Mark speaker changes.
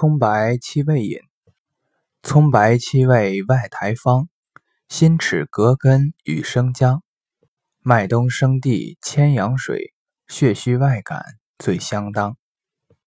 Speaker 1: 葱白七味饮。葱白七味外台方：辛齿葛根与生姜。麦冬生地千阳水，血虚外感最相当。